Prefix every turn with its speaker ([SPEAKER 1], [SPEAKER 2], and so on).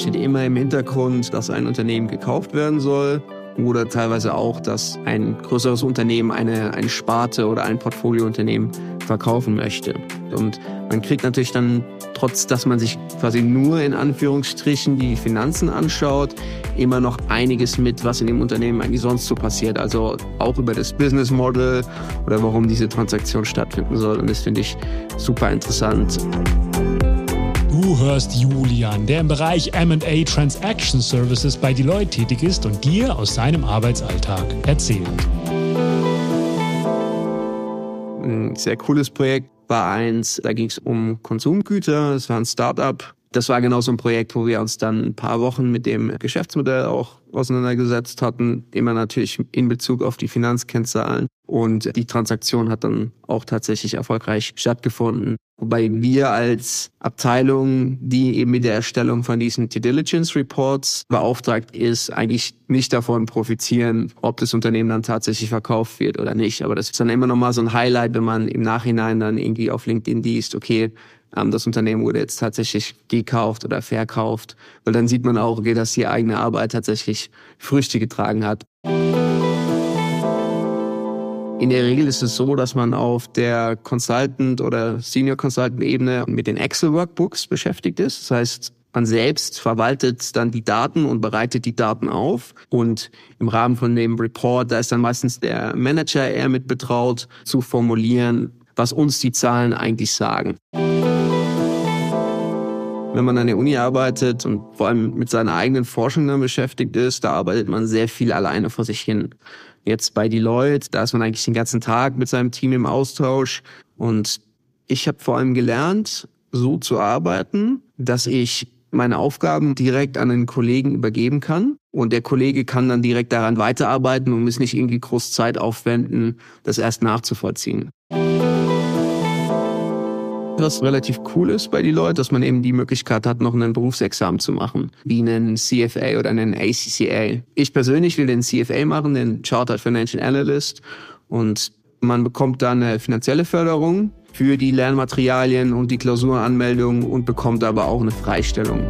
[SPEAKER 1] steht immer im Hintergrund, dass ein Unternehmen gekauft werden soll oder teilweise auch, dass ein größeres Unternehmen eine, eine Sparte oder ein Portfoliounternehmen verkaufen möchte. Und man kriegt natürlich dann, trotz dass man sich quasi nur in Anführungsstrichen die Finanzen anschaut, immer noch einiges mit, was in dem Unternehmen eigentlich sonst so passiert. Also auch über das Business Model oder warum diese Transaktion stattfinden soll. Und das finde ich super interessant.
[SPEAKER 2] Du hörst Julian, der im Bereich MA Transaction Services bei Deloitte tätig ist und dir aus seinem Arbeitsalltag erzählt.
[SPEAKER 1] Ein sehr cooles Projekt war eins, da ging es um Konsumgüter, es war ein Startup. Das war genau so ein Projekt, wo wir uns dann ein paar Wochen mit dem Geschäftsmodell auch auseinandergesetzt hatten, immer natürlich in Bezug auf die Finanzkennzahlen. Und die Transaktion hat dann auch tatsächlich erfolgreich stattgefunden. Wobei wir als Abteilung, die eben mit der Erstellung von diesen Due Diligence Reports beauftragt ist, eigentlich nicht davon profitieren, ob das Unternehmen dann tatsächlich verkauft wird oder nicht. Aber das ist dann immer nochmal so ein Highlight, wenn man im Nachhinein dann irgendwie auf LinkedIn liest, okay, ähm, das Unternehmen wurde jetzt tatsächlich gekauft oder verkauft. Weil dann sieht man auch, okay, dass die eigene Arbeit tatsächlich Früchte getragen hat. In der Regel ist es so, dass man auf der Consultant- oder Senior Consultant-Ebene mit den Excel-Workbooks beschäftigt ist. Das heißt, man selbst verwaltet dann die Daten und bereitet die Daten auf. Und im Rahmen von dem Report, da ist dann meistens der Manager eher mit betraut, zu formulieren, was uns die Zahlen eigentlich sagen. Wenn man an der Uni arbeitet und vor allem mit seiner eigenen Forschung dann beschäftigt ist, da arbeitet man sehr viel alleine vor sich hin. Jetzt bei Deloitte, da ist man eigentlich den ganzen Tag mit seinem Team im Austausch. Und ich habe vor allem gelernt, so zu arbeiten, dass ich meine Aufgaben direkt an einen Kollegen übergeben kann. Und der Kollege kann dann direkt daran weiterarbeiten und muss nicht irgendwie groß Zeit aufwenden, das erst nachzuvollziehen. Was relativ cool ist bei die Leute, dass man eben die Möglichkeit hat, noch einen Berufsexamen zu machen, wie einen CFA oder einen ACCA. Ich persönlich will den CFA machen, den Chartered Financial Analyst. Und man bekommt dann eine finanzielle Förderung für die Lernmaterialien und die Klausuranmeldung und bekommt aber auch eine Freistellung.